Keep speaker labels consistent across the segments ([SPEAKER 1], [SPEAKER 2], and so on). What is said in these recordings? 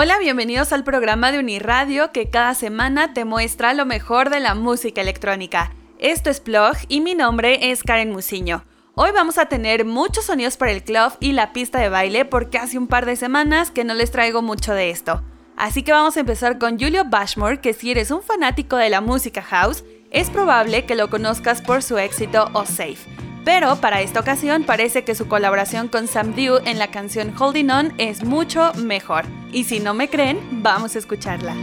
[SPEAKER 1] Hola, bienvenidos al programa de Uniradio que cada semana te muestra lo mejor de la música electrónica. Esto es Plog y mi nombre es Karen Musiño. Hoy vamos a tener muchos sonidos para el club y la pista de baile porque hace un par de semanas que no les traigo mucho de esto. Así que vamos a empezar con Julio Bashmore, que si eres un fanático de la música house, es probable que lo conozcas por su éxito O Safe. Pero para esta ocasión parece que su colaboración con Sam Dew en la canción Holding On es mucho mejor. Y si no me creen, vamos a escucharla.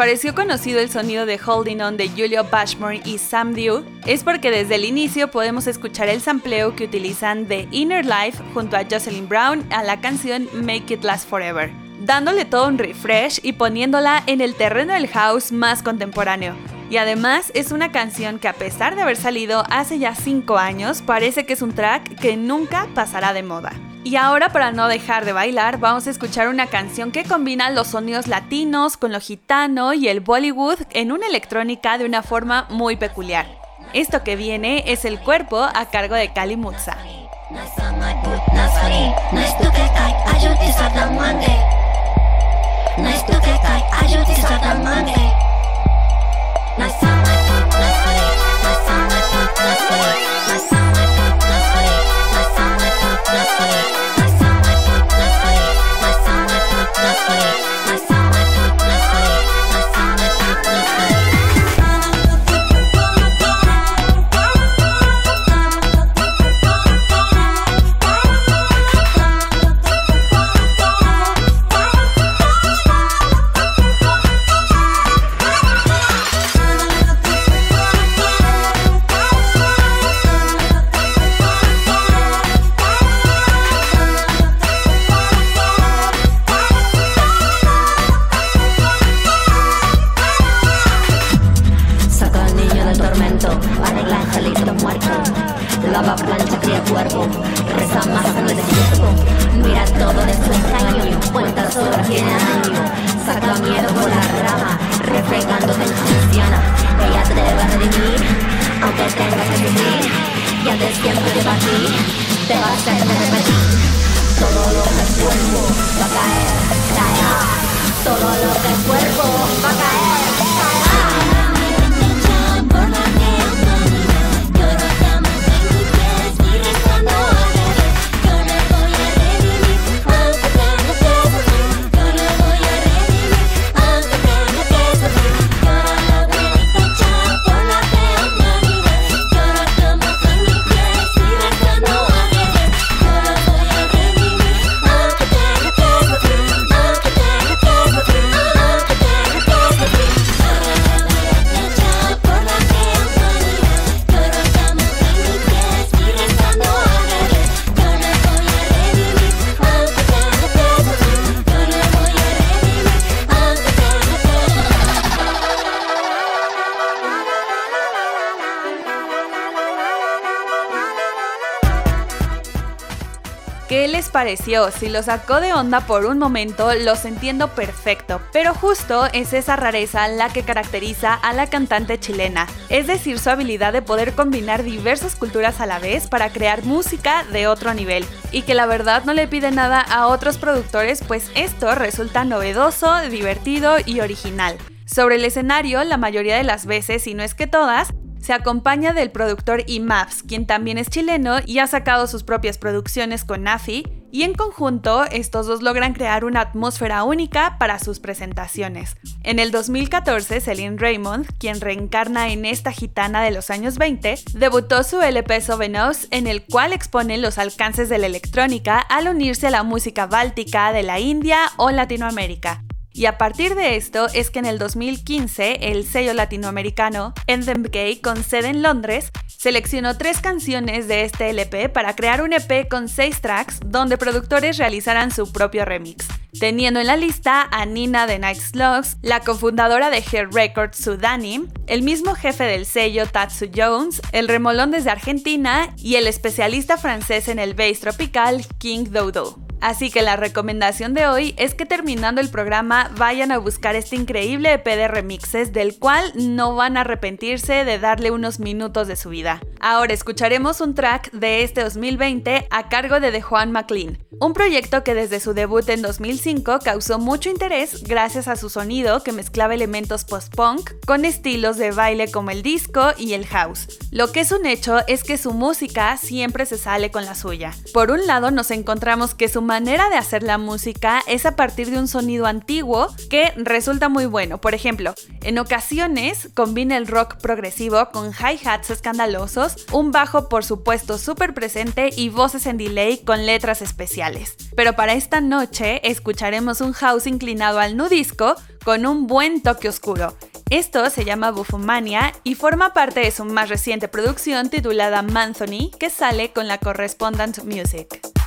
[SPEAKER 1] Pareció conocido el sonido de Holding On de Julio Bashmore y Sam Dew, es porque desde el inicio podemos escuchar el sampleo que utilizan de Inner Life junto a Jocelyn Brown a la canción Make It Last Forever, dándole todo un refresh y poniéndola en el terreno del house más contemporáneo. Y además es una canción que a pesar de haber salido hace ya 5 años, parece que es un track que nunca pasará de moda. Y ahora para no dejar de bailar, vamos a escuchar una canción que combina los sonidos latinos con lo gitano y el Bollywood en una electrónica de una forma muy peculiar. Esto que viene es el cuerpo a cargo de Kali Mutsa. Pareció? Si lo sacó de onda por un momento, los entiendo perfecto, pero justo es esa rareza la que caracteriza a la cantante chilena, es decir, su habilidad de poder combinar diversas culturas a la vez para crear música de otro nivel, y que la verdad no le pide nada a otros productores, pues esto resulta novedoso, divertido y original. Sobre el escenario, la mayoría de las veces, si no es que todas, se acompaña del productor IMAPS, quien también es chileno y ha sacado sus propias producciones con Nafi, y en conjunto estos dos logran crear una atmósfera única para sus presentaciones. En el 2014, Celine Raymond, quien reencarna en esta gitana de los años 20, debutó su LP Sovenos, en el cual expone los alcances de la electrónica al unirse a la música báltica de la India o Latinoamérica. Y a partir de esto es que en el 2015 el sello latinoamericano Gay con sede en Londres seleccionó tres canciones de este LP para crear un EP con seis tracks donde productores realizarán su propio remix, teniendo en la lista a Nina de Night Slugs, la cofundadora de Hair Records Sudani, el mismo jefe del sello Tatsu Jones, el remolón desde Argentina y el especialista francés en el bass tropical King Dodo. Así que la recomendación de hoy es que terminando el programa vayan a buscar este increíble EP de remixes del cual no van a arrepentirse de darle unos minutos de su vida. Ahora escucharemos un track de este 2020 a cargo de The Juan McLean, un proyecto que desde su debut en 2005 causó mucho interés gracias a su sonido que mezclaba elementos post-punk con estilos de baile como el disco y el house. Lo que es un hecho es que su música siempre se sale con la suya. Por un lado nos encontramos que su manera de hacer la música es a partir de un sonido antiguo que resulta muy bueno. Por ejemplo, en ocasiones combina el rock progresivo con hi-hats escandalosos, un bajo por supuesto súper presente y voces en delay con letras especiales. Pero para esta noche escucharemos un house inclinado al nudisco con un buen toque oscuro. Esto se llama Buffomania y forma parte de su más reciente producción titulada Manthony, que sale con la Correspondent Music.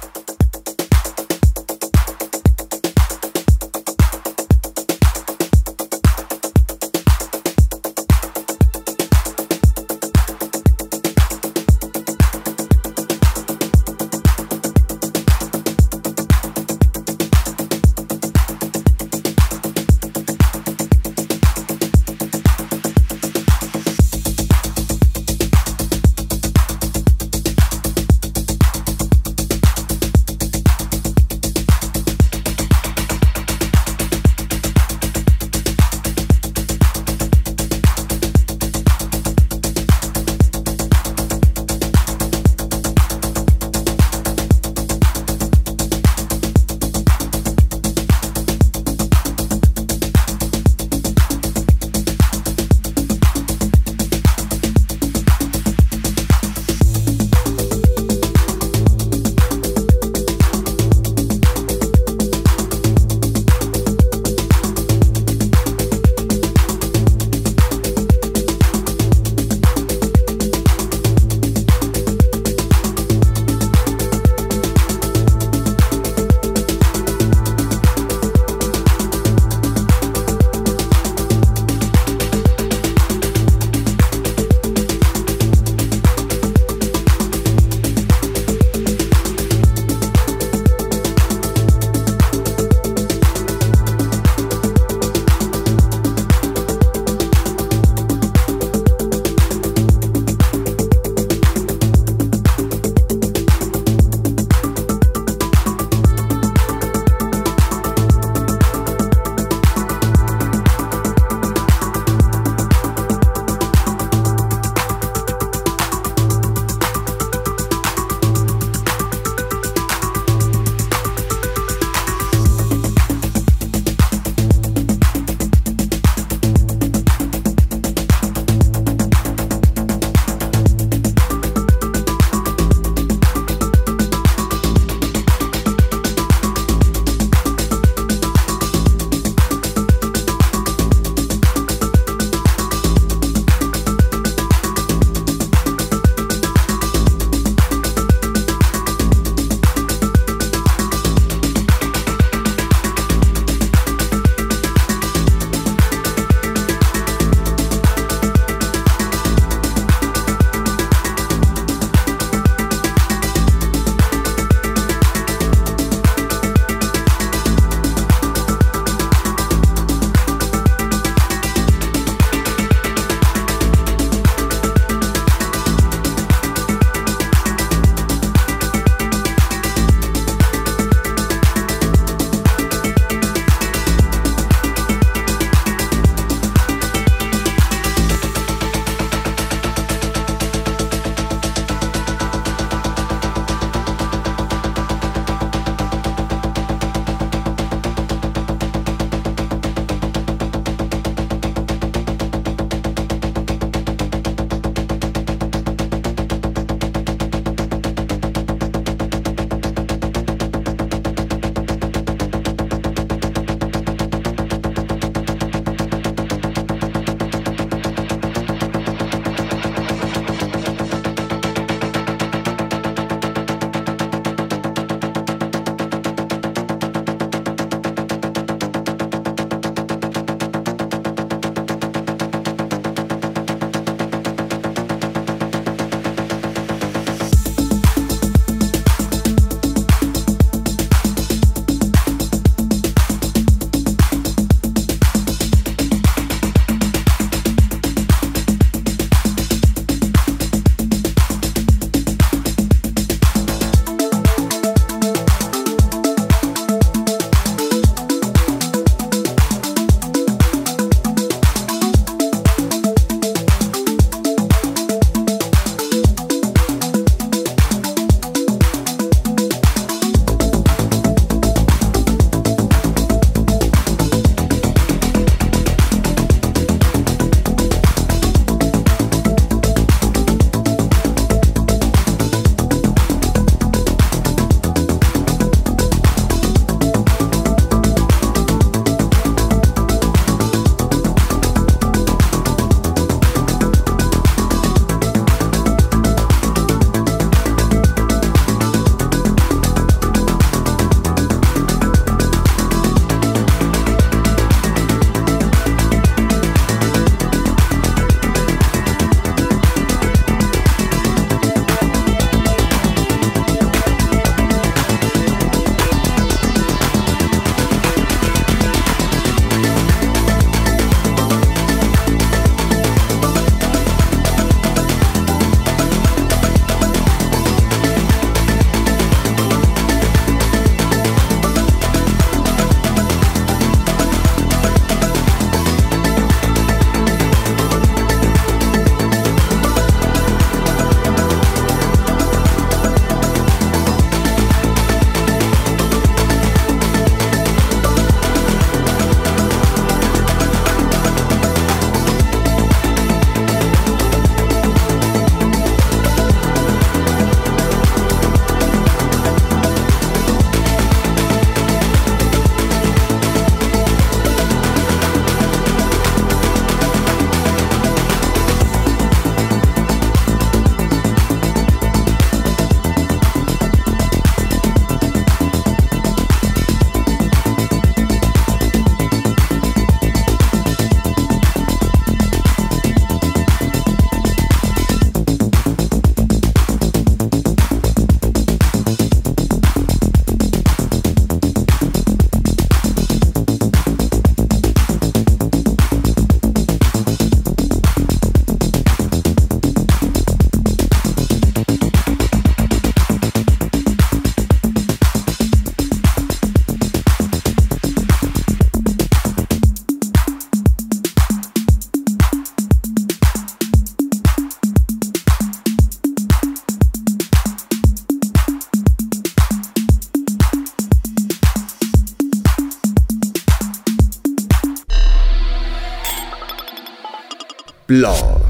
[SPEAKER 1] Law.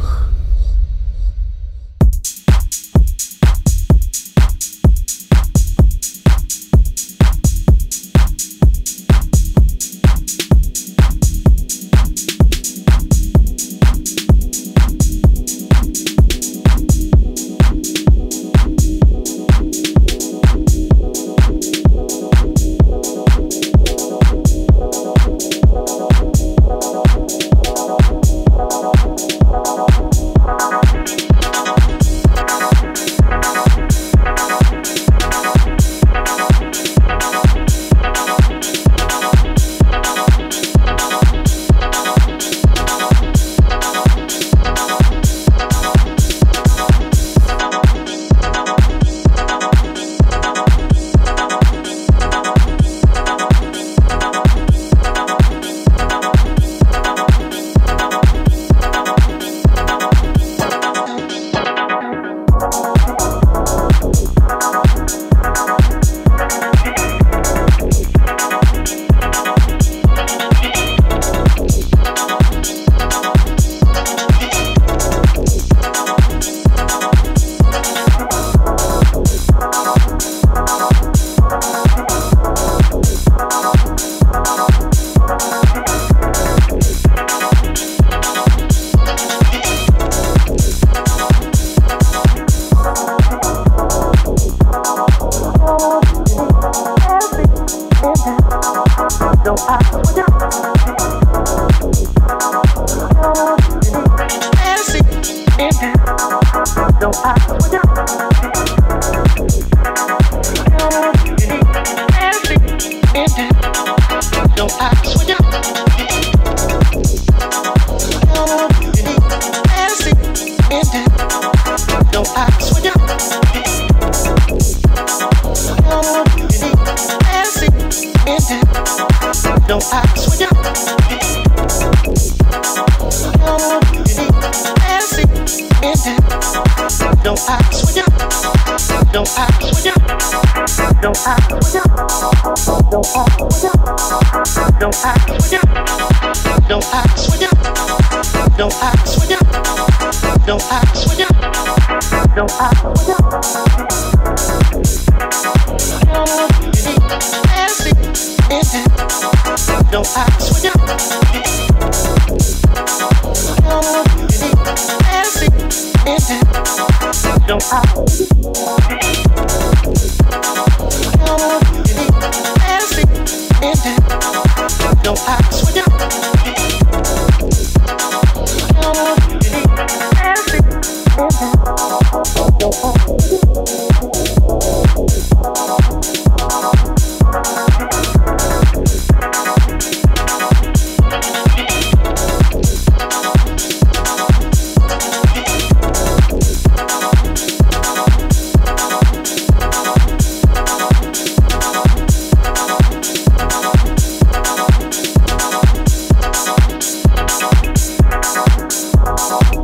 [SPEAKER 2] Blog.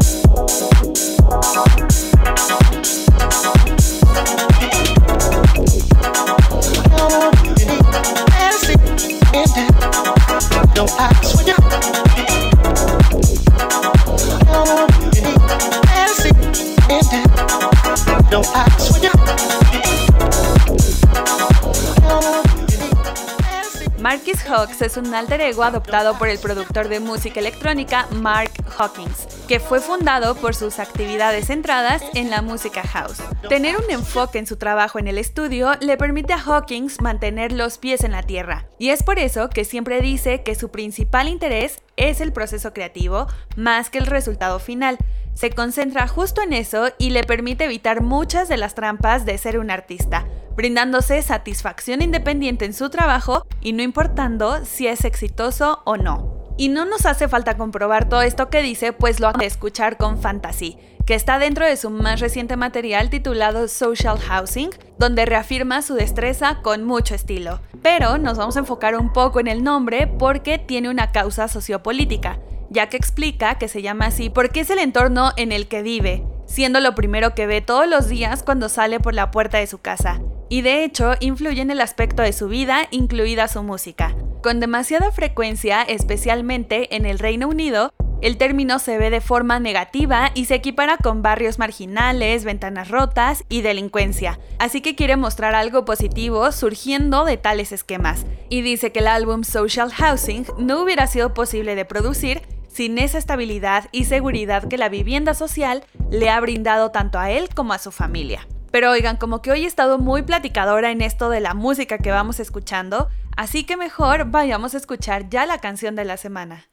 [SPEAKER 1] es un alter ego adoptado por el productor de música electrónica Mark Hawkins, que fue fundado por sus actividades centradas en la música house. Tener un enfoque en su trabajo en el estudio le permite a Hawkins mantener los pies en la tierra, y es por eso que siempre dice que su principal interés es el proceso creativo más que el resultado final. Se concentra justo en eso y le permite evitar muchas de las trampas de ser un artista brindándose satisfacción independiente en su trabajo y no importando si es exitoso o no. Y no nos hace falta comprobar todo esto que dice, pues lo han de escuchar con Fantasy, que está dentro de su más reciente material titulado Social Housing, donde reafirma su destreza con mucho estilo. Pero nos vamos a enfocar un poco en el nombre porque tiene una causa sociopolítica, ya que explica que se llama así porque es el entorno en el que vive, siendo lo primero que ve todos los días cuando sale por la puerta de su casa. Y de hecho influye en el aspecto de su vida, incluida su música. Con demasiada frecuencia, especialmente en el Reino Unido, El término se ve de forma negativa y se equipara con barrios marginales, ventanas rotas y delincuencia, así que quiere mostrar algo positivo surgiendo de tales esquemas, y dice que el álbum Social Housing no hubiera sido posible de producir sin esa estabilidad y seguridad que la vivienda social le ha brindado tanto a él como a su familia. Pero oigan, como que hoy he estado muy platicadora en esto de la música que vamos escuchando, así que mejor vayamos a escuchar ya la canción de la semana.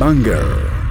[SPEAKER 2] Banger.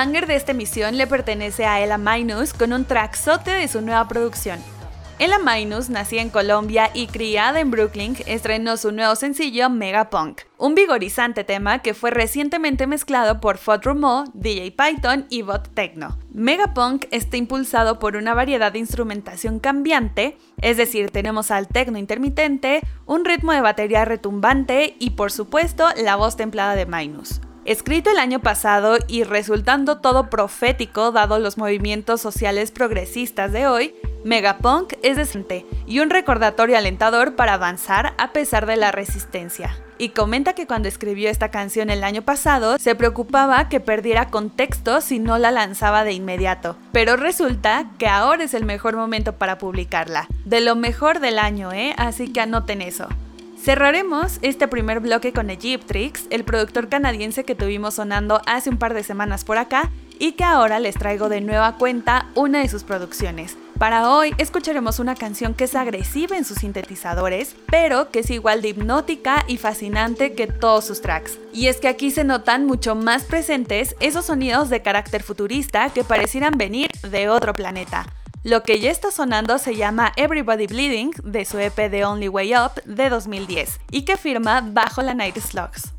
[SPEAKER 1] Banger de esta emisión le pertenece a Ella Minus con un trackzote de su nueva producción. Ella Minus, nacida en Colombia y criada en Brooklyn, estrenó su nuevo sencillo Megapunk, un vigorizante tema que fue recientemente mezclado por Fod Rumo, DJ Python y Bot Techno. Megapunk está impulsado por una variedad de instrumentación cambiante, es decir, tenemos al techno intermitente, un ritmo de batería retumbante y por supuesto la voz templada de Minus. Escrito el año pasado y resultando todo profético dado los movimientos sociales progresistas de hoy, Megapunk es decente y un recordatorio alentador para avanzar a pesar de la resistencia. Y comenta que cuando escribió esta canción el año pasado se preocupaba que perdiera contexto si no la lanzaba de inmediato, pero resulta que ahora es el mejor momento para publicarla. De lo mejor del año, ¿eh? Así que anoten eso. Cerraremos este primer bloque con Egyptrix, el productor canadiense que tuvimos sonando hace un par de semanas por acá y que ahora les traigo de nueva cuenta una de sus producciones. Para hoy escucharemos una canción que es agresiva en sus sintetizadores, pero que es igual de hipnótica y fascinante que todos sus tracks. Y es que aquí se notan mucho más presentes esos sonidos de carácter futurista que parecieran venir de otro planeta. Lo que ya está sonando se llama Everybody Bleeding de su EP The Only Way Up de 2010 y que firma bajo la Night Slugs.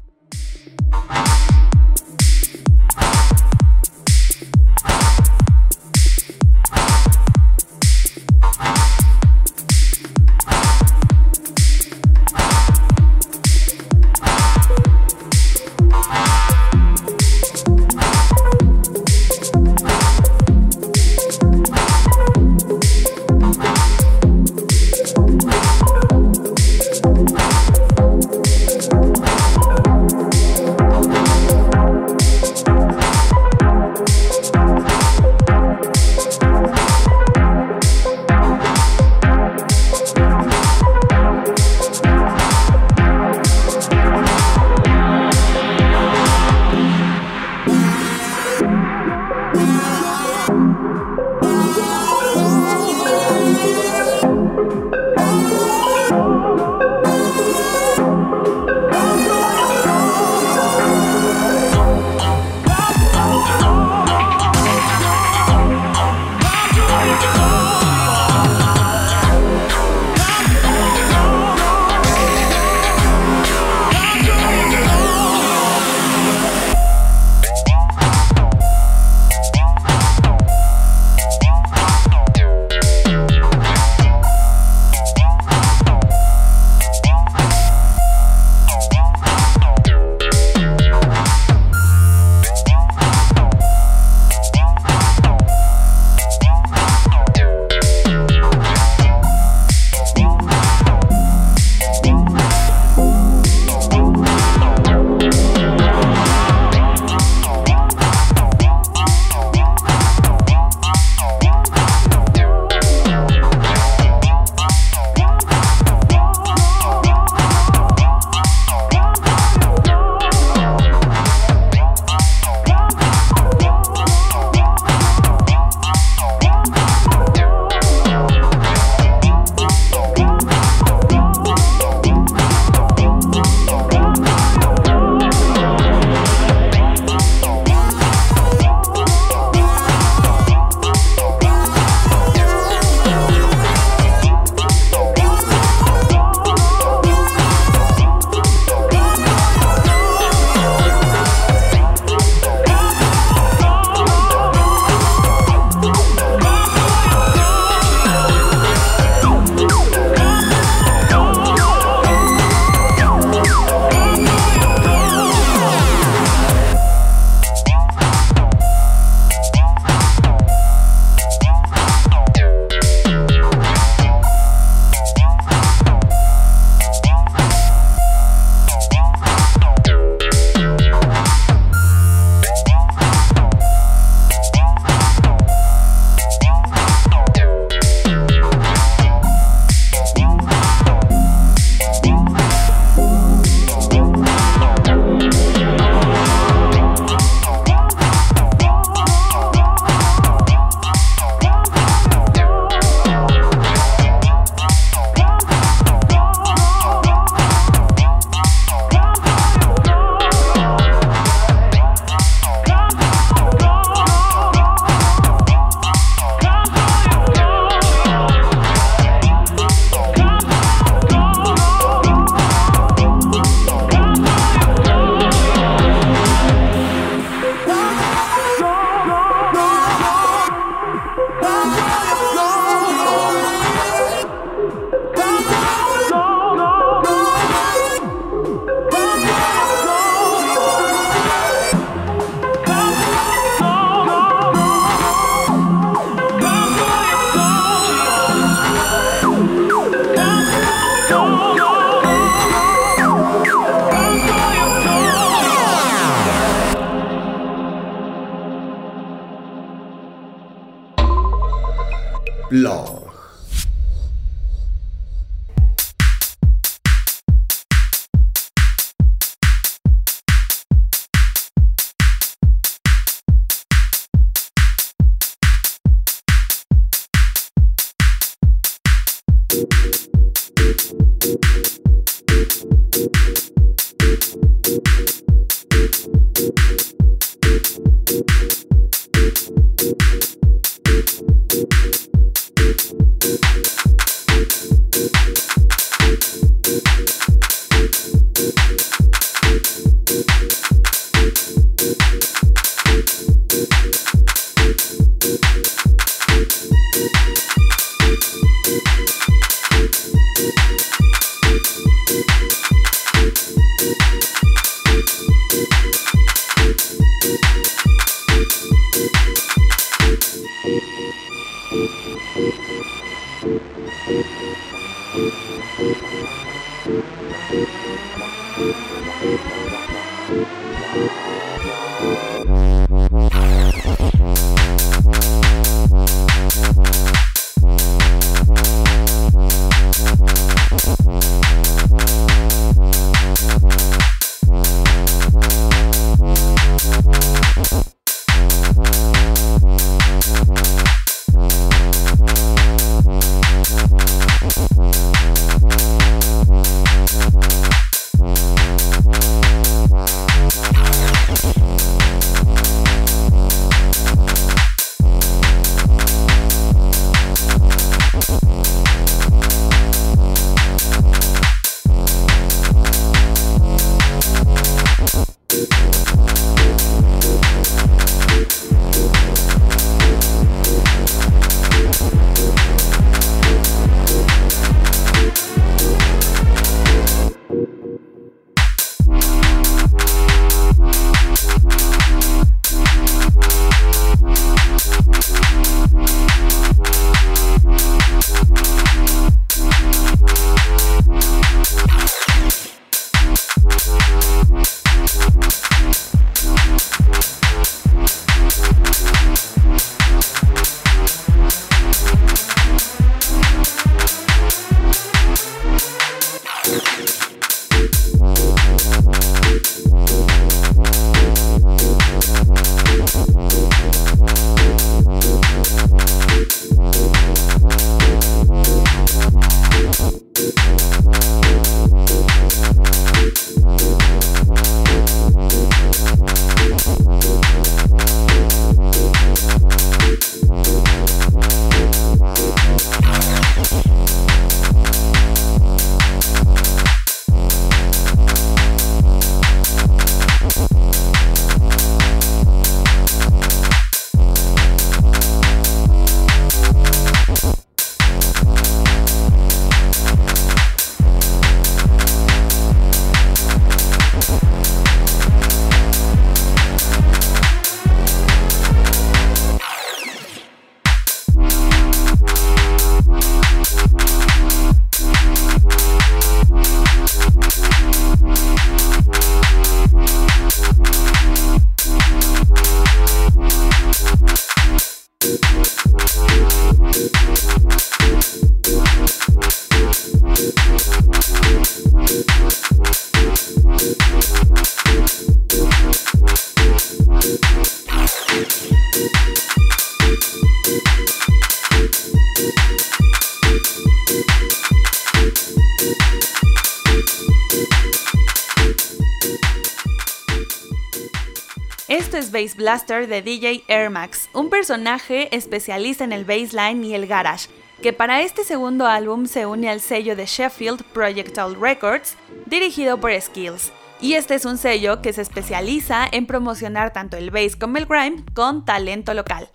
[SPEAKER 1] De DJ Air Max, un personaje especialista en el bassline y el garage, que para este segundo álbum se une al sello de Sheffield Projectile Records, dirigido por Skills. Y este es un sello que se especializa en promocionar tanto el bass como el grime con talento local.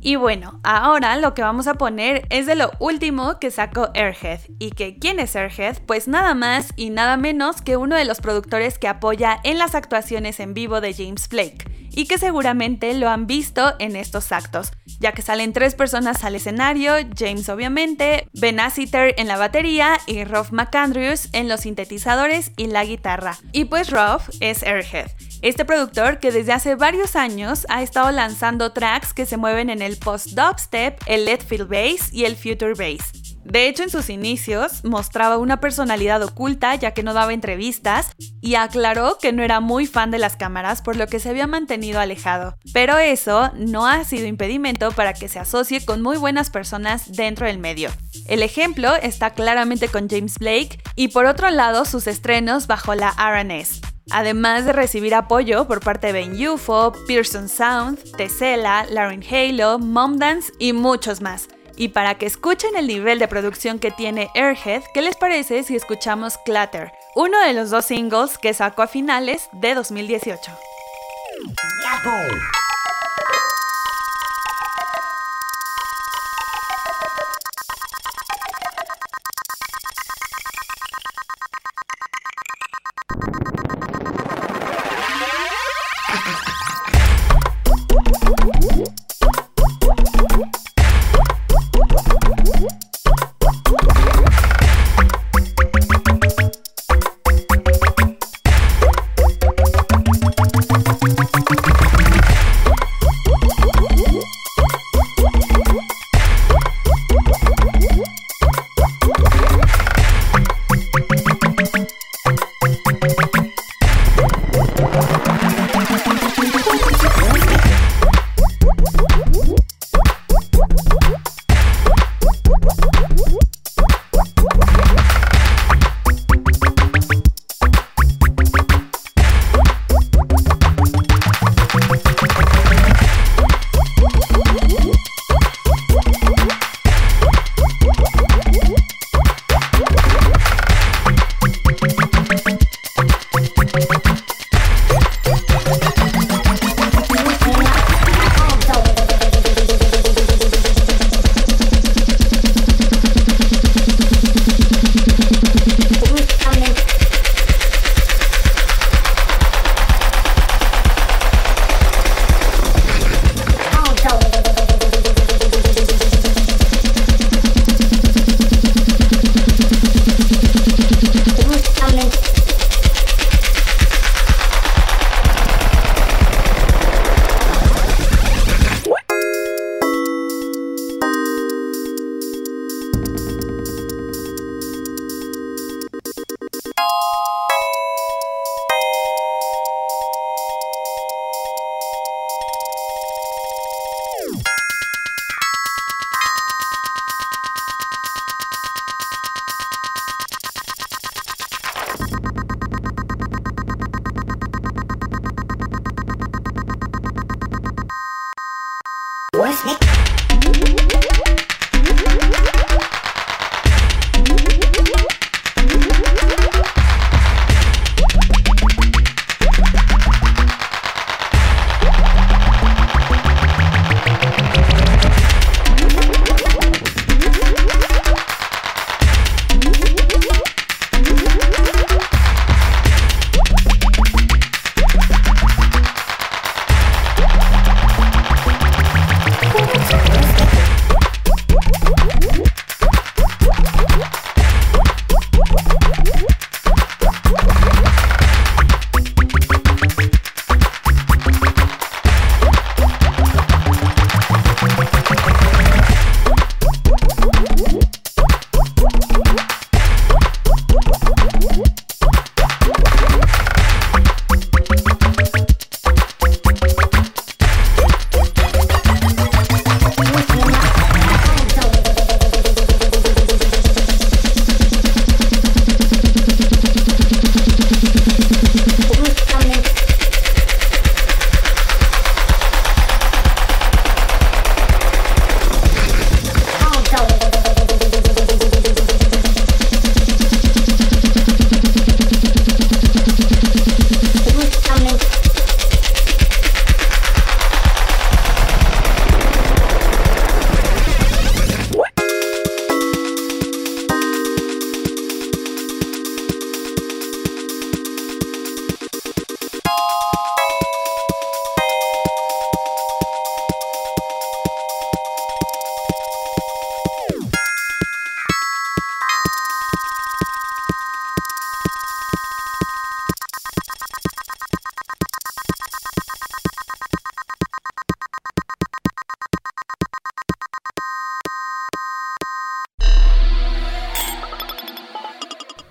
[SPEAKER 1] Y bueno, ahora lo que vamos a poner es de lo último que sacó Airhead. ¿Y que quién es Airhead? Pues nada más y nada menos que uno de los productores que apoya en las actuaciones en vivo de James Blake y que seguramente lo han visto en estos actos, ya que salen tres personas al escenario, James obviamente, Ben Asiter en la batería y Rolf McAndrews en los sintetizadores y la guitarra. Y pues Rolf es Airhead, este productor que desde hace varios años ha estado lanzando tracks que se mueven en el post-dubstep, el lead field bass y el future bass. De hecho, en sus inicios mostraba una personalidad oculta ya que no daba entrevistas y aclaró que no era muy fan de las cámaras por lo que se había mantenido alejado. Pero eso no ha sido impedimento para que se asocie con muy buenas personas dentro del medio. El ejemplo está claramente con James Blake y por otro lado sus estrenos bajo la RNS. Además de recibir apoyo por parte de Ben UFO, Pearson Sound, Tesela, Lauren Halo, Momdance y muchos más. Y para que escuchen el nivel de producción que tiene Airhead, ¿qué les parece si escuchamos Clatter, uno de los dos singles que sacó a finales de 2018?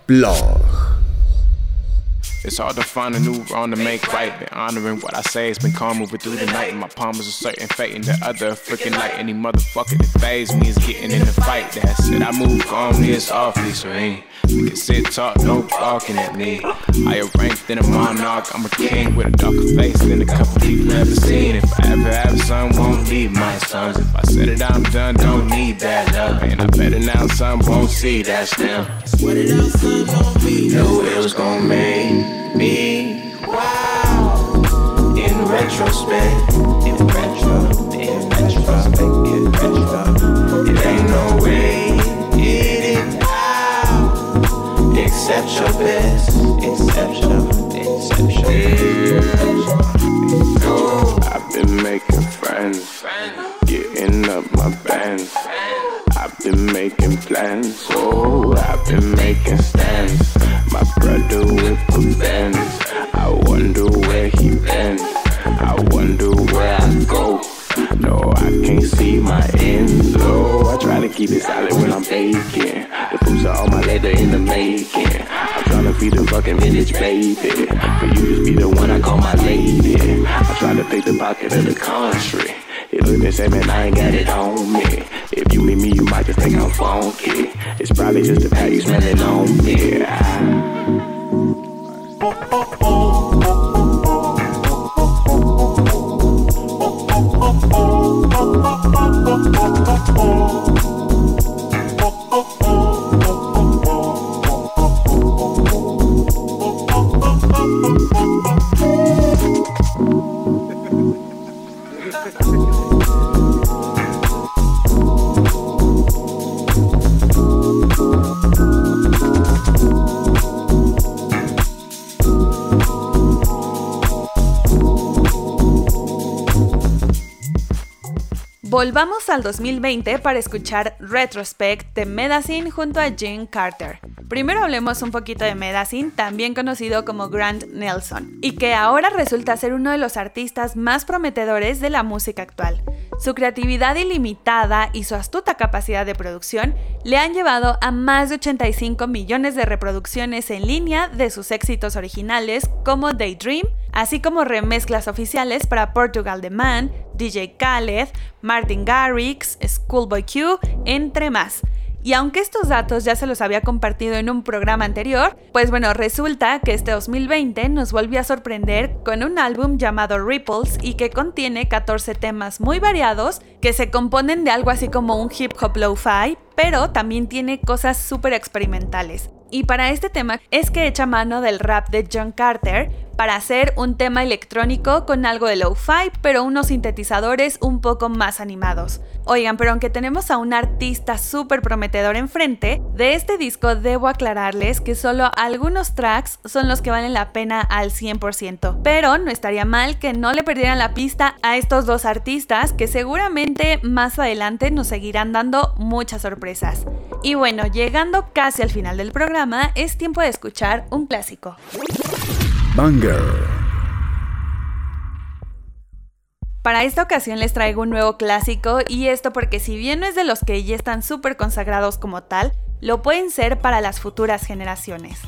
[SPEAKER 2] Blog.
[SPEAKER 3] It's hard to find a new wrong to make right. Been honoring what I say, it's been calm moving through the night. And my palms are certain fate and the other freaking light. Any motherfucker that phase me is getting in the fight. That's it. I move calmly, it's awfully serene. We can sit, talk, no barking at me. Higher ranked than a monarch, I'm a king with a darker face than a couple people ever seen. If I ever have a son, won't need my sons. If I said it, I'm done, don't need that love. And I better now, son won't see that's them. What it else, son, don't be. Know it was gonna make me wow. In retrospect, in retro, in retrospect, in retro, it ain't no way it is out. Accept your best, accept your. I've been making friends, getting up my bands. I've been making plans, oh, I've been making stands. Keep it solid when I'm baking. The fruits are all my leather in the making. I'm trying to be the fucking vintage baby. But you just be the one I call my lady. I try to pick the pocket of the country. It look the same and I ain't got it on me. If you meet me, you might just think I'm funky. It's probably just the fact you smelling on me.
[SPEAKER 1] Volvamos al 2020 para escuchar Retrospect de Medicine junto a Jane Carter. Primero hablemos un poquito de Medicine, también conocido como Grant Nelson, y que ahora resulta ser uno de los artistas más prometedores de la música actual. Su creatividad ilimitada y su astuta capacidad de producción le han llevado a más de 85 millones de reproducciones en línea de sus éxitos originales como Daydream, así como remezclas oficiales para Portugal The Man, DJ Khaled, Martin Garrix, Schoolboy Q, entre más. Y aunque estos datos ya se los había compartido en un programa anterior, pues bueno, resulta que este 2020 nos volvió a sorprender con un álbum llamado Ripples y que contiene 14 temas muy variados que se componen de algo así como un hip hop lo-fi, pero también tiene cosas súper experimentales. Y para este tema es que echa mano del rap de John Carter para hacer un tema electrónico con algo de lo-fi, pero unos sintetizadores un poco más animados. Oigan, pero aunque tenemos a un artista súper prometedor enfrente, de este disco debo aclararles que solo algunos tracks son los que valen la pena al 100%, pero no estaría mal que no le perdieran la pista a estos dos artistas que seguramente más adelante nos seguirán dando muchas sorpresas. Y bueno, llegando casi al final del programa, es tiempo de escuchar un clásico. Para esta ocasión les traigo un nuevo clásico y esto porque si bien no es de los que ya están súper consagrados como tal, lo pueden ser para las futuras generaciones.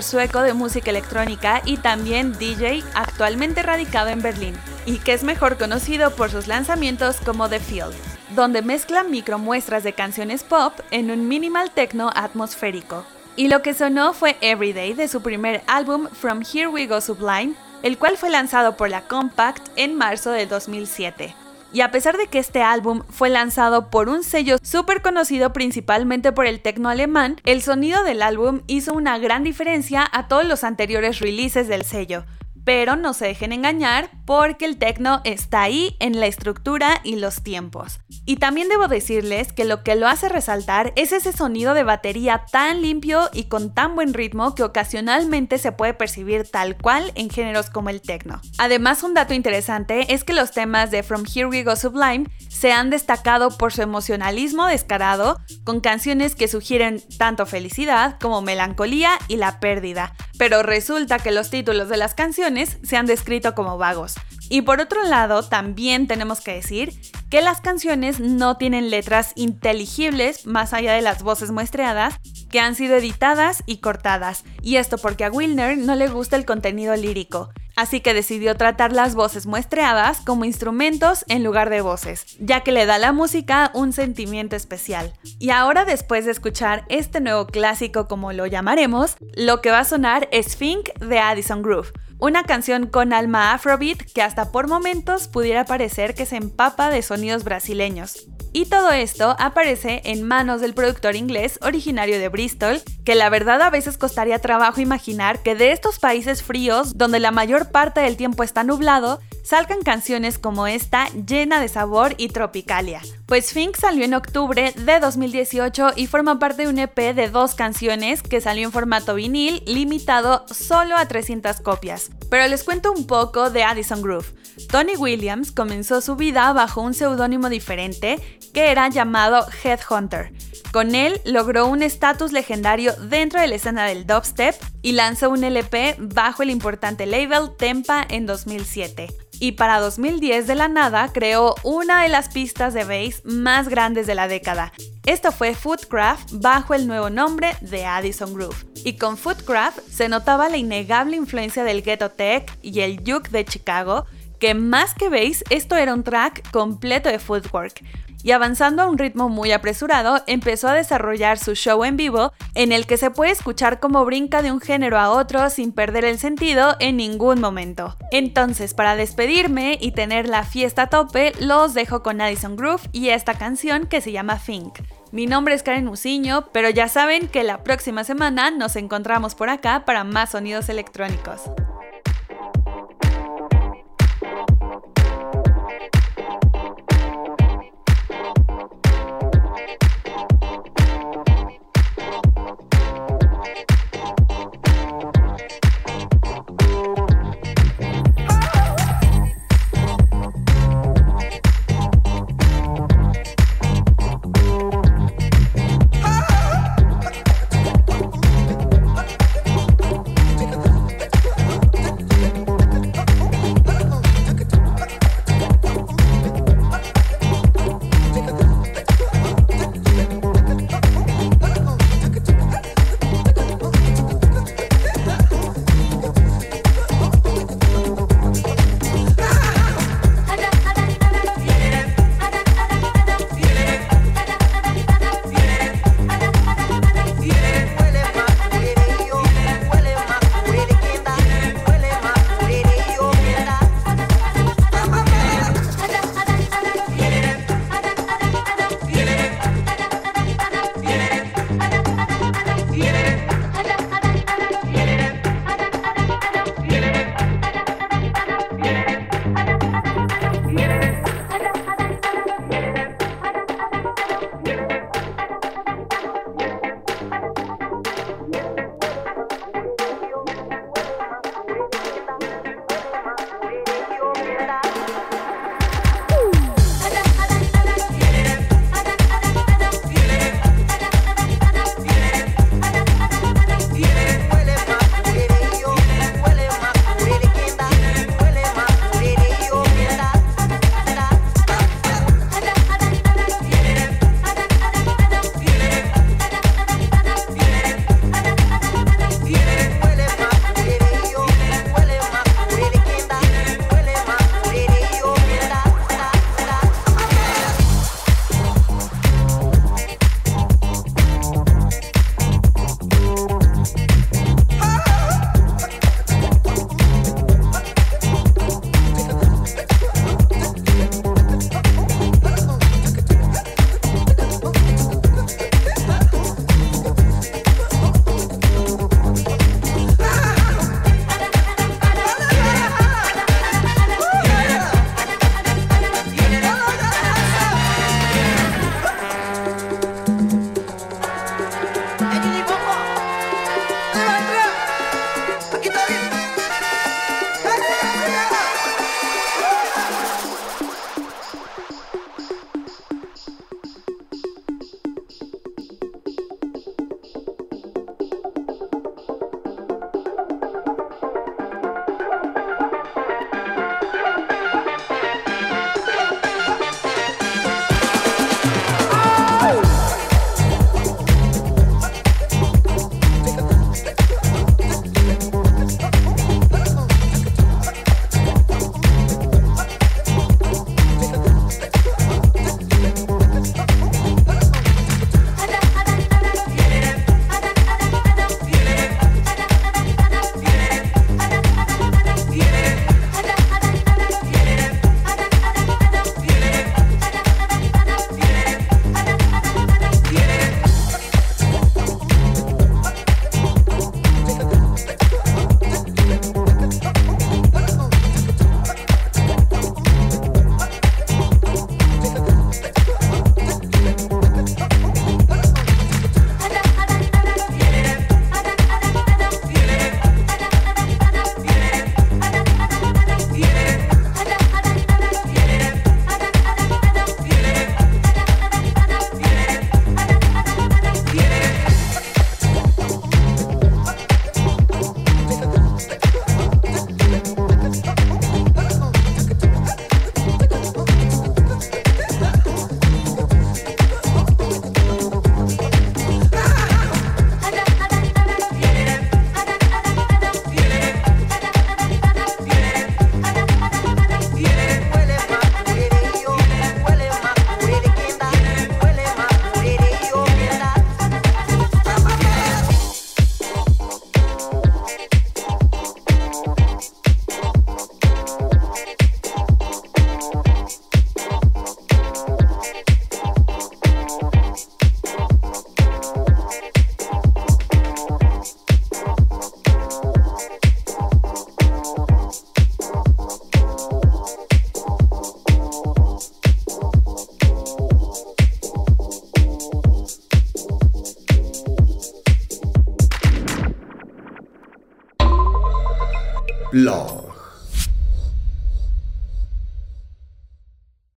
[SPEAKER 1] Sueco de música electrónica y también DJ actualmente radicado en Berlín, y que es mejor conocido por sus lanzamientos como The Field, donde mezcla micromuestras de canciones pop en un minimal techno atmosférico. Y lo que sonó fue Everyday de su primer álbum From Here We Go Sublime, el cual fue lanzado por la Compact en marzo de 2007. Y a pesar de que este álbum fue lanzado por un sello súper conocido principalmente por el tecno alemán, el sonido del álbum hizo una gran diferencia a todos los anteriores releases del sello, pero no se dejen engañar porque el techno está ahí en la estructura y los tiempos. Y también debo decirles que lo que lo hace resaltar es ese sonido de batería tan limpio y con tan buen ritmo que ocasionalmente se puede percibir tal cual en géneros como el techno. Además, un dato interesante es que los temas de From Here We Go Sublime se han destacado por su emocionalismo descarado, con canciones que sugieren tanto felicidad como melancolía y la pérdida, pero resulta que los títulos de las canciones se han descrito como vagos. Y por otro lado, también tenemos que decir que las canciones no tienen letras inteligibles más allá de las voces muestreadas que han sido editadas y cortadas, y esto porque a Wilner no le gusta el contenido lírico, así que decidió tratar las voces muestreadas como instrumentos en lugar de voces, ya que le da a la música un sentimiento especial. Y ahora después de escuchar este nuevo clásico como lo llamaremos, lo que va a sonar es Fink de Addison Groove, una canción con alma afrobeat que hasta por momentos pudiera parecer que se empapa de sonidos brasileños. Y todo esto aparece en manos del productor inglés originario de Bristol, que la verdad a veces costaría trabajo imaginar que de estos países fríos, donde la mayor parte del tiempo está nublado, salgan canciones como esta llena de sabor y tropicalia. Pues Fink salió en octubre de 2018 y forma parte de un EP de dos canciones que salió en formato vinil limitado solo a 300 copias. Pero les cuento un poco de Addison Groove. Tony Williams comenzó su vida bajo un seudónimo diferente que era llamado Headhunter. Con él logró un estatus legendario dentro de la escena del dubstep y lanzó un LP bajo el importante label Tempa en 2007 y para 2010 de la nada creó una de las pistas de bass más grandes de la década. Esto fue Footcraft bajo el nuevo nombre de Addison Groove. Y con Footcraft se notaba la innegable influencia del ghetto tech y el juke de Chicago, que más que bass, esto era un track completo de footwork y avanzando a un ritmo muy apresurado, empezó a desarrollar su show en vivo, en el que se puede escuchar cómo brinca de un género a otro sin perder el sentido en ningún momento. Entonces, para despedirme y tener la fiesta a tope, los dejo con Addison Groove y esta canción que se llama Think. Mi nombre es Karen Musiño, pero ya saben que la próxima semana nos encontramos por acá para más sonidos electrónicos.